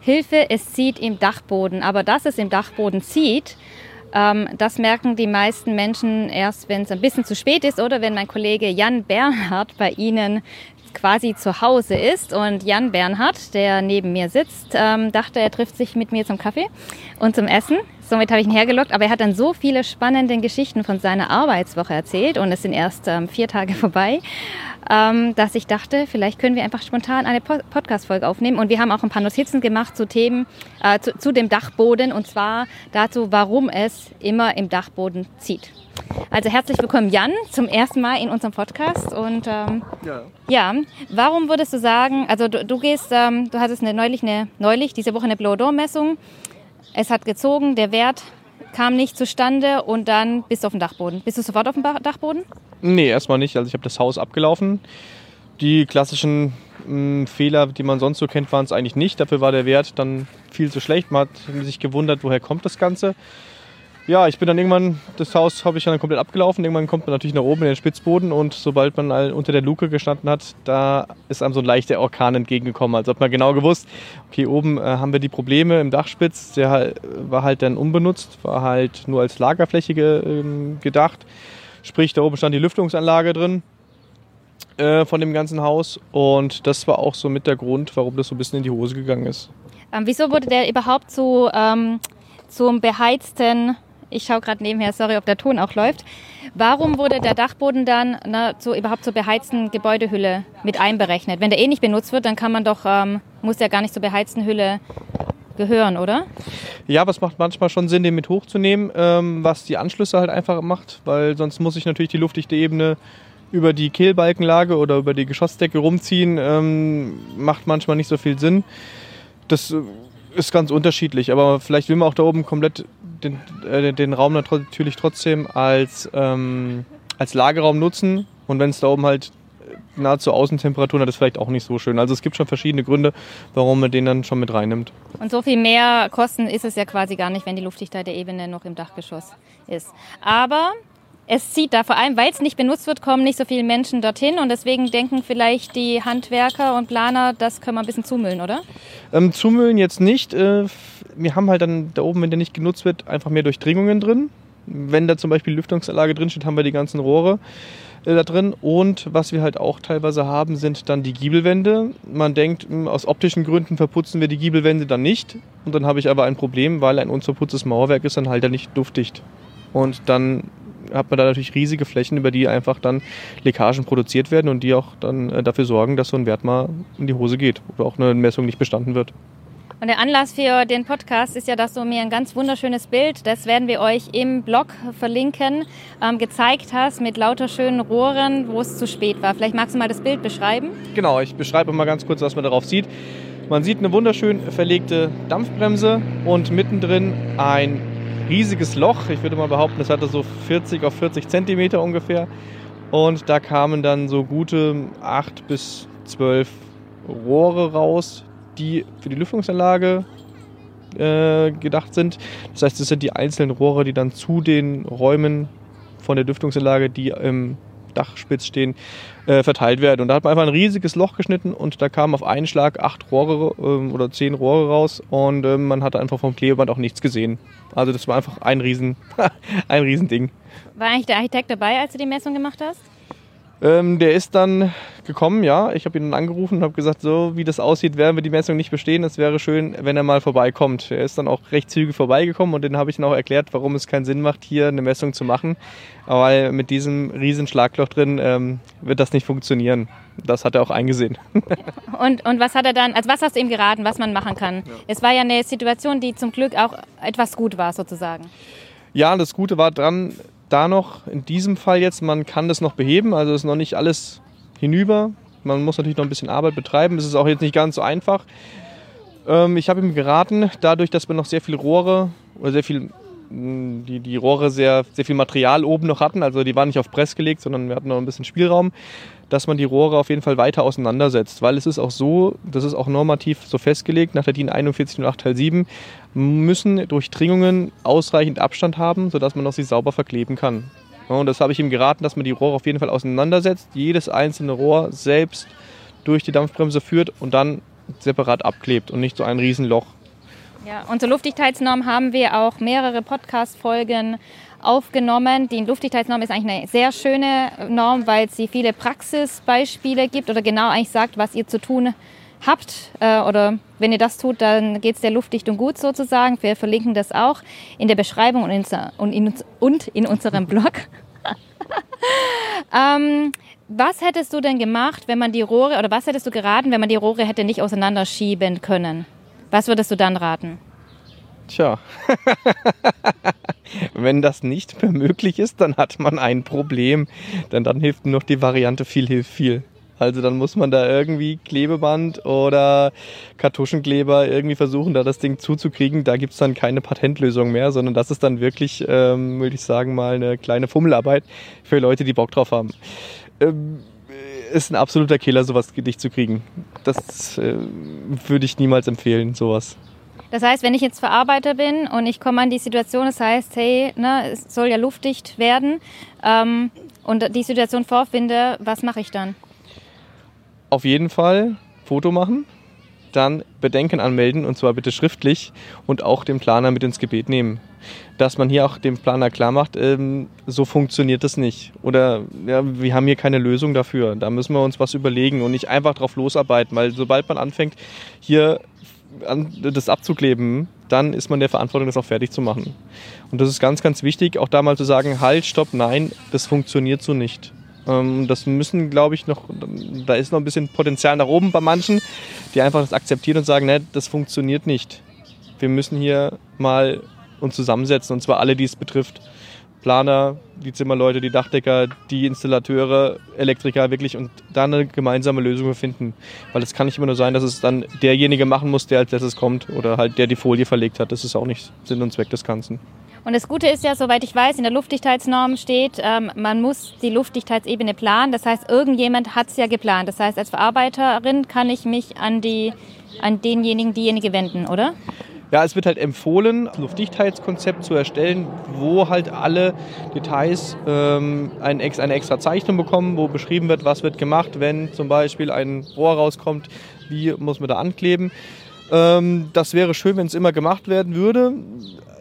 Hilfe, es zieht im Dachboden. Aber dass es im Dachboden zieht, ähm, das merken die meisten Menschen erst, wenn es ein bisschen zu spät ist oder wenn mein Kollege Jan Bernhard bei Ihnen quasi zu Hause ist. Und Jan Bernhard, der neben mir sitzt, ähm, dachte, er trifft sich mit mir zum Kaffee und zum Essen. Somit habe ich ihn hergelockt. Aber er hat dann so viele spannende Geschichten von seiner Arbeitswoche erzählt und es sind erst ähm, vier Tage vorbei, ähm, dass ich dachte, vielleicht können wir einfach spontan eine po Podcast-Folge aufnehmen. Und wir haben auch ein paar Notizen gemacht zu Themen, äh, zu, zu dem Dachboden und zwar dazu, warum es immer im Dachboden zieht. Also herzlich willkommen, Jan, zum ersten Mal in unserem Podcast. Und ähm, ja. ja, warum würdest du sagen, also du, du gehst, ähm, du hattest eine, neulich, eine, neulich diese Woche eine Blow-Door-Messung. Es hat gezogen, der Wert kam nicht zustande und dann bist du auf dem Dachboden. Bist du sofort auf dem Dachboden? Nee, erstmal nicht. Also ich habe das Haus abgelaufen. Die klassischen mh, hm, Fehler, die man sonst so kennt, waren es eigentlich nicht. Dafür war der Wert dann viel zu schlecht. Man hat sich gewundert, woher kommt das Ganze ja, ich bin dann irgendwann, das Haus habe ich dann komplett abgelaufen. Irgendwann kommt man natürlich nach oben in den Spitzboden und sobald man unter der Luke gestanden hat, da ist einem so ein leichter Orkan entgegengekommen. Also hat man genau gewusst, okay, oben äh, haben wir die Probleme im Dachspitz. Der war halt dann unbenutzt, war halt nur als Lagerfläche ge, äh, gedacht. Sprich, da oben stand die Lüftungsanlage drin äh, von dem ganzen Haus und das war auch so mit der Grund, warum das so ein bisschen in die Hose gegangen ist. Ähm, wieso wurde der überhaupt so ähm, zum beheizten ich schaue gerade nebenher, sorry, ob der Ton auch läuft. Warum wurde der Dachboden dann na, zu, überhaupt zur beheizten Gebäudehülle mit einberechnet? Wenn der eh nicht benutzt wird, dann kann man doch, ähm, muss der gar nicht zur beheizten Hülle gehören, oder? Ja, was macht manchmal schon Sinn, den mit hochzunehmen, ähm, was die Anschlüsse halt einfach macht, weil sonst muss ich natürlich die luftdichte Ebene über die Kehlbalkenlage oder über die Geschossdecke rumziehen, ähm, macht manchmal nicht so viel Sinn. Das äh, ist ganz unterschiedlich, aber vielleicht will man auch da oben komplett den, äh, den Raum natürlich trotzdem als, ähm, als Lagerraum nutzen. Und wenn es da oben halt nahezu Außentemperaturen hat, ist vielleicht auch nicht so schön. Also es gibt schon verschiedene Gründe, warum man den dann schon mit reinnimmt. Und so viel mehr Kosten ist es ja quasi gar nicht, wenn die Luftdichtheit der Ebene noch im Dachgeschoss ist. Aber es zieht da, vor allem weil es nicht benutzt wird, kommen nicht so viele Menschen dorthin und deswegen denken vielleicht die Handwerker und Planer, das können wir ein bisschen zumüllen, oder? Ähm, zumüllen jetzt nicht. Äh, wir haben halt dann da oben, wenn der nicht genutzt wird, einfach mehr Durchdringungen drin. Wenn da zum Beispiel Lüftungsanlage drin steht, haben wir die ganzen Rohre äh, da drin. Und was wir halt auch teilweise haben, sind dann die Giebelwände. Man denkt, hm, aus optischen Gründen verputzen wir die Giebelwände dann nicht. Und dann habe ich aber ein Problem, weil ein unverputztes Mauerwerk ist dann halt nicht duftdicht. Und dann hat man da natürlich riesige Flächen, über die einfach dann Leckagen produziert werden und die auch dann äh, dafür sorgen, dass so ein Wert mal in die Hose geht oder auch eine Messung nicht bestanden wird. Und der Anlass für den Podcast ist ja, dass du mir ein ganz wunderschönes Bild, das werden wir euch im Blog verlinken, ähm, gezeigt hast mit lauter schönen Rohren, wo es zu spät war. Vielleicht magst du mal das Bild beschreiben? Genau, ich beschreibe mal ganz kurz, was man darauf sieht. Man sieht eine wunderschön verlegte Dampfbremse und mittendrin ein riesiges Loch. Ich würde mal behaupten, es hatte so 40 auf 40 Zentimeter ungefähr. Und da kamen dann so gute 8 bis 12 Rohre raus, die für die Lüftungsanlage äh, gedacht sind. Das heißt, es sind die einzelnen Rohre, die dann zu den Räumen von der Lüftungsanlage, die im Dachspitz stehen, äh, verteilt werden. Und da hat man einfach ein riesiges Loch geschnitten und da kamen auf einen Schlag acht Rohre äh, oder zehn Rohre raus und äh, man hat einfach vom Klebeband auch nichts gesehen. Also das war einfach ein riesen, ein riesen. War eigentlich der Architekt dabei, als du die Messung gemacht hast? Ähm, der ist dann gekommen, ja. Ich habe ihn dann angerufen und habe gesagt, so wie das aussieht, werden wir die Messung nicht bestehen. Es wäre schön, wenn er mal vorbeikommt. Er ist dann auch recht zügig vorbeigekommen und den habe ich dann auch erklärt, warum es keinen Sinn macht, hier eine Messung zu machen. Weil mit diesem riesen Schlagloch drin ähm, wird das nicht funktionieren. Das hat er auch eingesehen. und, und was hat er dann, also was hast du ihm geraten, was man machen kann? Ja. Es war ja eine Situation, die zum Glück auch etwas gut war, sozusagen. Ja, das Gute war dran, da noch in diesem Fall jetzt, man kann das noch beheben, also ist noch nicht alles hinüber. Man muss natürlich noch ein bisschen Arbeit betreiben. Es ist auch jetzt nicht ganz so einfach. Ähm, ich habe ihm geraten, dadurch, dass wir noch sehr viel Rohre oder sehr viel mm, die, die Rohre sehr, sehr viel Material oben noch hatten, also die waren nicht auf Press gelegt, sondern wir hatten noch ein bisschen Spielraum, dass man die Rohre auf jeden Fall weiter auseinandersetzt. Weil es ist auch so, das ist auch normativ so festgelegt, nach der DIN 4108 Teil 7, müssen Durchdringungen ausreichend Abstand haben, sodass man noch sie sauber verkleben kann. Und das habe ich ihm geraten, dass man die Rohre auf jeden Fall auseinandersetzt, jedes einzelne Rohr selbst durch die Dampfbremse führt und dann separat abklebt und nicht so ein Riesenloch. Ja, und zur Luftdichtheitsnorm haben wir auch mehrere Podcast-Folgen aufgenommen. Die Luftdichtheitsnorm ist eigentlich eine sehr schöne Norm, weil sie viele Praxisbeispiele gibt oder genau eigentlich sagt, was ihr zu tun habt. Äh, oder wenn ihr das tut, dann geht es der Luftdichtung gut sozusagen. Wir verlinken das auch in der Beschreibung und in, und in, unserem Blog. ähm, was hättest du denn gemacht, wenn man die Rohre, oder was hättest du geraten, wenn man die Rohre hätte nicht auseinanderschieben können? Was würdest du dann raten? Tja, wenn das nicht mehr möglich ist, dann hat man ein Problem. Denn dann hilft nur noch die Variante viel hilft viel. Also dann muss man da irgendwie Klebeband oder Kartuschenkleber irgendwie versuchen, da das Ding zuzukriegen. Da gibt es dann keine Patentlösung mehr, sondern das ist dann wirklich, ähm, würde ich sagen, mal eine kleine Fummelarbeit für Leute, die Bock drauf haben. Ähm, ist ein absoluter Killer, sowas Gedicht zu kriegen. Das äh, würde ich niemals empfehlen, sowas. Das heißt, wenn ich jetzt Verarbeiter bin und ich komme an die Situation, das heißt, hey, ne, es soll ja luftdicht werden ähm, und die Situation vorfinde, was mache ich dann? Auf jeden Fall Foto machen, dann Bedenken anmelden und zwar bitte schriftlich und auch den Planer mit ins Gebet nehmen. Dass man hier auch dem Planer klar macht, ähm, so funktioniert das nicht. Oder ja, wir haben hier keine Lösung dafür. Da müssen wir uns was überlegen und nicht einfach drauf losarbeiten, weil sobald man anfängt, hier an, das abzukleben, dann ist man der Verantwortung, das auch fertig zu machen. Und das ist ganz, ganz wichtig, auch da mal zu sagen, halt, stopp, nein, das funktioniert so nicht. Ähm, das müssen, glaube ich, noch, da ist noch ein bisschen Potenzial nach oben bei manchen, die einfach das akzeptieren und sagen, ne, das funktioniert nicht. Wir müssen hier mal uns zusammensetzen und zwar alle, die es betrifft. Planer, die Zimmerleute, die Dachdecker, die Installateure, Elektriker wirklich und da eine gemeinsame Lösung finden. Weil es kann nicht immer nur sein, dass es dann derjenige machen muss, der als letztes kommt oder halt der die Folie verlegt hat. Das ist auch nicht Sinn und Zweck des Ganzen. Und das Gute ist ja, soweit ich weiß, in der Luftdichtheitsnorm steht, ähm, man muss die Luftdichtheitsebene planen. Das heißt, irgendjemand hat es ja geplant. Das heißt, als Verarbeiterin kann ich mich an, die, an denjenigen, diejenige wenden, oder? Ja, es wird halt empfohlen, ein Luftdichtheitskonzept zu erstellen, wo halt alle Details ähm, ein, eine extra Zeichnung bekommen, wo beschrieben wird, was wird gemacht, wenn zum Beispiel ein Rohr rauskommt, wie muss man da ankleben. Ähm, das wäre schön, wenn es immer gemacht werden würde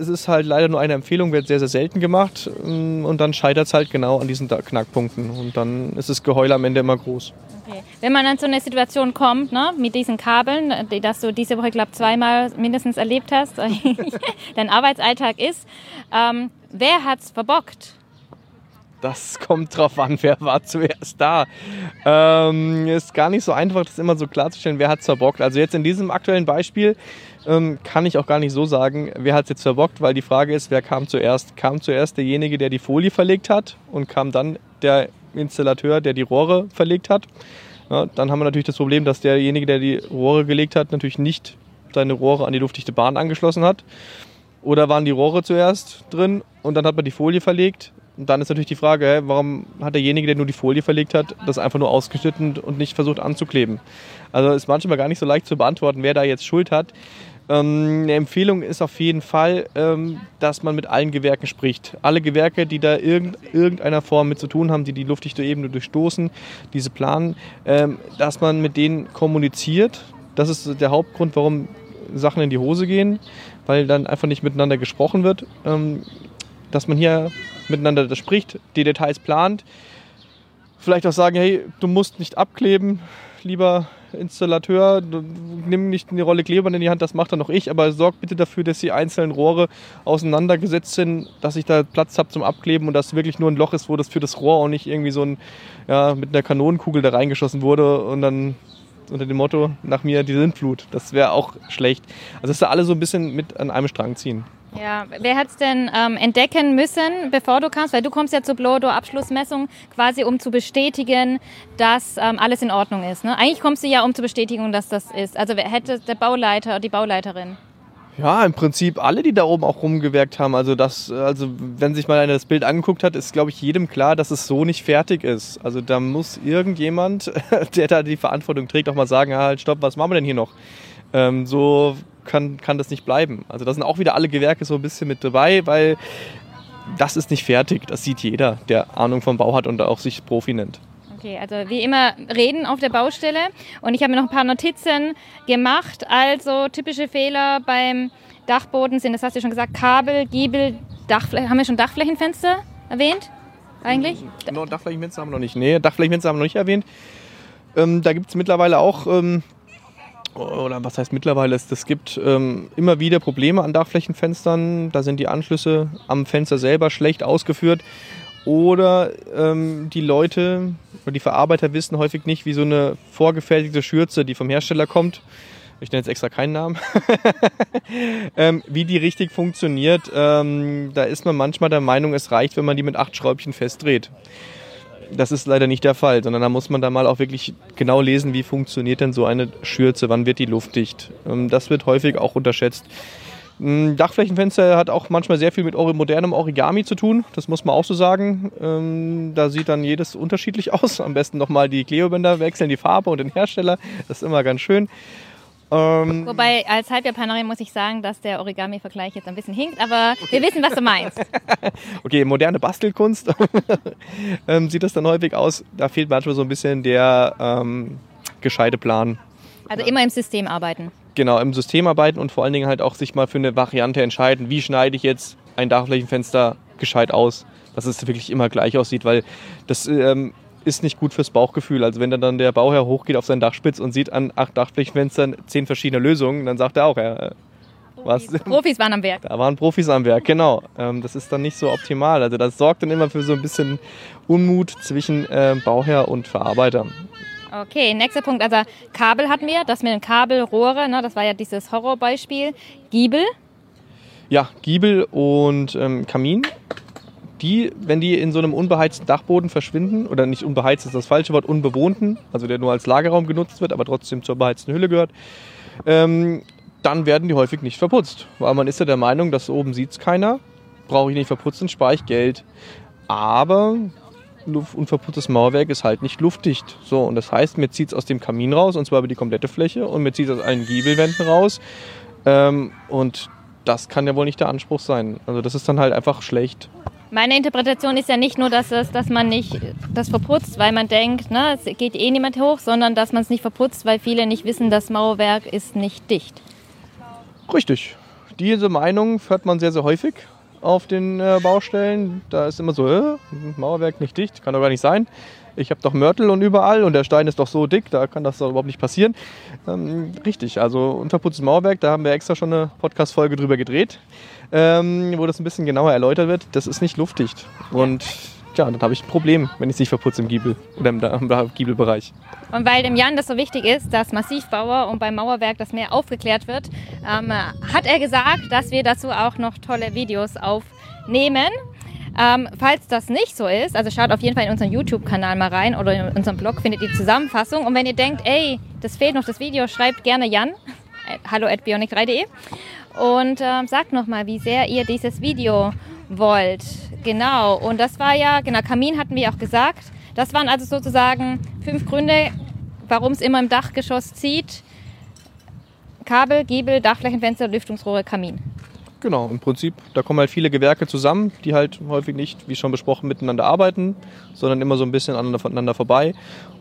es ist halt leider nur eine Empfehlung, wird sehr, sehr selten gemacht mm, und dann scheitert es halt genau an diesen Knackpunkten und dann ist das Geheul am Ende immer groß. Okay. Wenn man an so eine Situation kommt, ne, mit diesen Kabeln, die dass du diese Woche, glaube zweimal mindestens erlebt hast, dein Arbeitsalltag ist, ähm, wer es verbockt? Das kommt drauf an, wer war zuerst da. Ähm, ist gar nicht so einfach, das immer so klarzustellen, wer hat es verbockt. Also jetzt in diesem aktuellen Beispiel ähm, kann ich auch gar nicht so sagen, wer hat es jetzt verbockt, weil die Frage ist, wer kam zuerst? Kam zuerst derjenige, der die Folie verlegt hat und kam dann der Installateur, der die Rohre verlegt hat? Ja, dann haben wir natürlich das Problem, dass derjenige, der die Rohre gelegt hat, natürlich nicht seine Rohre an die luftdichte Bahn angeschlossen hat. Oder waren die Rohre zuerst drin und dann hat man die Folie verlegt und dann ist natürlich die Frage, warum hat derjenige, der nur die Folie verlegt hat, das einfach nur ausgeschnitten und nicht versucht anzukleben? Also ist manchmal gar nicht so leicht zu beantworten, wer da jetzt Schuld hat. Ähm, eine Empfehlung ist auf jeden Fall, ähm, dass man mit allen Gewerken spricht. Alle Gewerke, die da irgend, irgendeiner Form mit zu tun haben, die die luftdichte Ebene durchstoßen, diese planen, ähm, dass man mit denen kommuniziert. Das ist der Hauptgrund, warum Sachen in die Hose gehen, weil dann einfach nicht miteinander gesprochen wird. Ähm, dass man hier miteinander spricht, die Details plant. Vielleicht auch sagen, hey, du musst nicht abkleben, lieber Installateur, nimm nicht eine Rolle Kleber in die Hand, das macht dann noch ich, aber sorg bitte dafür, dass die einzelnen Rohre auseinandergesetzt sind, dass ich da Platz habe zum Abkleben und dass wirklich nur ein Loch ist, wo das für das Rohr und nicht irgendwie so ein, ja, mit einer Kanonenkugel da reingeschossen wurde und dann unter dem Motto, nach mir die Sintflut. Das wäre auch schlecht. Also, dass da alle so ein bisschen mit an einem Strang ziehen. Ja, wer hat es denn ähm, entdecken müssen, bevor du kamst? Weil du kommst ja zur Blodo-Abschlussmessung quasi, um zu bestätigen, dass ähm, alles in Ordnung ist. Ne? Eigentlich kommst du ja, um zu bestätigen, dass das ist. Also wer hätte der Bauleiter, oder die Bauleiterin? Ja, im Prinzip alle, die da oben auch rumgewerkt haben. Also, das, also wenn sich mal einer das Bild angeguckt hat, ist, glaube ich, jedem klar, dass es so nicht fertig ist. Also da muss irgendjemand, der da die Verantwortung trägt, auch mal sagen, halt, stopp, was machen wir denn hier noch? Ähm, so kann, kann das nicht bleiben. Also da sind auch wieder alle Gewerke so ein bisschen mit dabei, weil das ist nicht fertig. Das sieht jeder, der Ahnung vom Bau hat und auch sich Profi nennt. Okay, also wie immer reden auf der Baustelle und ich habe mir noch ein paar Notizen gemacht. Also typische Fehler beim Dachboden sind, das hast du schon gesagt, Kabel, Giebel, Dachfläche. Haben wir schon Dachflächenfenster erwähnt? Eigentlich? No, Dachflächenfenster haben wir noch nicht. Nee, Dachflächenfenster haben wir noch nicht erwähnt. Ähm, da gibt es mittlerweile auch, ähm, oder was heißt mittlerweile, es, es gibt ähm, immer wieder Probleme an Dachflächenfenstern. Da sind die Anschlüsse am Fenster selber schlecht ausgeführt. Oder ähm, die Leute oder die Verarbeiter wissen häufig nicht, wie so eine vorgefertigte Schürze, die vom Hersteller kommt, ich nenne jetzt extra keinen Namen, ähm, wie die richtig funktioniert. Ähm, da ist man manchmal der Meinung, es reicht, wenn man die mit acht Schräubchen festdreht. Das ist leider nicht der Fall, sondern da muss man da mal auch wirklich genau lesen, wie funktioniert denn so eine Schürze, wann wird die luftdicht. Ähm, das wird häufig auch unterschätzt. Ein Dachflächenfenster hat auch manchmal sehr viel mit modernem Origami zu tun, das muss man auch so sagen. Ähm, da sieht dann jedes unterschiedlich aus. Am besten nochmal die Kleobänder wechseln, die Farbe und den Hersteller. Das ist immer ganz schön. Ähm, Wobei, als Halbjapanerin muss ich sagen, dass der Origami-Vergleich jetzt ein bisschen hinkt, aber okay. wir wissen, was du meinst. okay, moderne Bastelkunst ähm, sieht das dann häufig aus. Da fehlt manchmal so ein bisschen der ähm, gescheite Plan. Also immer im System arbeiten. Genau, im System arbeiten und vor allen Dingen halt auch sich mal für eine Variante entscheiden. Wie schneide ich jetzt ein Dachflächenfenster gescheit aus, dass es wirklich immer gleich aussieht, weil das ähm, ist nicht gut fürs Bauchgefühl. Also wenn dann der Bauherr hochgeht auf seinen Dachspitz und sieht an acht Dachflächenfenstern zehn verschiedene Lösungen, dann sagt er auch, ja, was? Profis waren am Werk. Da waren Profis am Werk, genau. Ähm, das ist dann nicht so optimal. Also das sorgt dann immer für so ein bisschen Unmut zwischen äh, Bauherr und Verarbeiter. Okay, nächster Punkt. Also Kabel hatten wir, das mit den Kabelrohre, ne, das war ja dieses Horrorbeispiel. Giebel. Ja, Giebel und ähm, Kamin die, wenn die in so einem unbeheizten Dachboden verschwinden, oder nicht unbeheizt ist das falsche Wort, unbewohnten, also der nur als Lagerraum genutzt wird, aber trotzdem zur beheizten Hülle gehört, ähm, dann werden die häufig nicht verputzt. Weil man ist ja der Meinung, dass oben sieht es keiner, brauche ich nicht verputzen, spare ich Geld. Aber unverputztes Mauerwerk ist halt nicht luftdicht. So, und das heißt, mir zieht es aus dem Kamin raus, und zwar über die komplette Fläche, und mir zieht es aus allen Giebelwänden raus. Ähm, und das kann ja wohl nicht der Anspruch sein. Also das ist dann halt einfach schlecht. Meine Interpretation ist ja nicht nur, dass, es, dass man nicht das verputzt, weil man denkt, ne, es geht eh niemand hoch, sondern dass man es nicht verputzt, weil viele nicht wissen, das Mauerwerk ist nicht dicht. Richtig. Diese Meinung hört man sehr, sehr häufig auf den äh, Baustellen. Da ist immer so, äh, Mauerwerk nicht dicht, kann doch gar nicht sein. Ich habe doch Mörtel und überall und der Stein ist doch so dick, da kann das doch überhaupt nicht passieren. Ähm, richtig, also unverputztes Mauerwerk, da haben wir extra schon eine Podcast-Folge drüber gedreht ähm, wo das ein bisschen genauer erläutert wird. Das ist nicht luftdicht. Und ja, dann habe ich ein Problem, wenn ich es nicht verputze im Giebel oder im, im Giebelbereich. Und weil dem Jan das so wichtig ist, dass Massivbauer und beim Mauerwerk das mehr aufgeklärt wird, ähm, hat er gesagt, dass wir dazu auch noch tolle Videos aufnehmen. Ähm, falls das nicht so ist, also schaut auf jeden Fall in unseren YouTube-Kanal mal rein oder in unserem Blog findet ihr die Zusammenfassung. Und wenn ihr denkt, ey, das fehlt noch das Video, schreibt gerne Jan, hallo at bionic3.de und äh, sagt nochmal, wie sehr ihr dieses Video wollt. Genau, und das war ja, genau, Kamin hatten wir auch gesagt. Das waren also sozusagen fünf Gründe, warum es immer im Dachgeschoss zieht. Kabel, Giebel, Dachflächenfenster, Lüftungsrohre, Kamin. Genau, im Prinzip, da kommen halt viele Gewerke zusammen, die halt häufig nicht, wie schon besprochen, miteinander arbeiten, sondern immer so ein bisschen aneinander vorbei.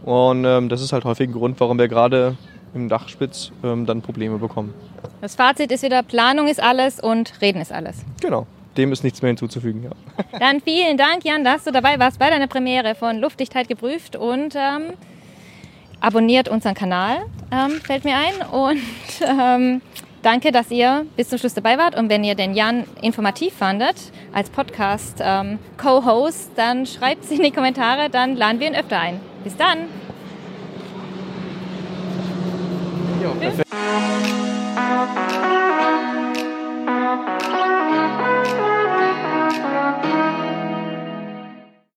Und ähm, das ist halt häufig ein Grund, warum wir gerade im Dachspitz ähm, dann Probleme bekommen. Das Fazit ist wieder, Planung ist alles und Reden ist alles. Genau, dem ist nichts mehr hinzuzufügen. Ja. Dann vielen Dank, Jan, dass du dabei warst bei deiner Premiere von Luftdichtheit geprüft und ähm, abonniert unseren Kanal, ähm, fällt mir ein. Und ähm, danke, dass ihr bis zum Schluss dabei wart. Und wenn ihr den Jan informativ fandet als Podcast-Co-Host, ähm, dann schreibt es in die Kommentare, dann laden wir ihn öfter ein. Bis dann! Perfekt.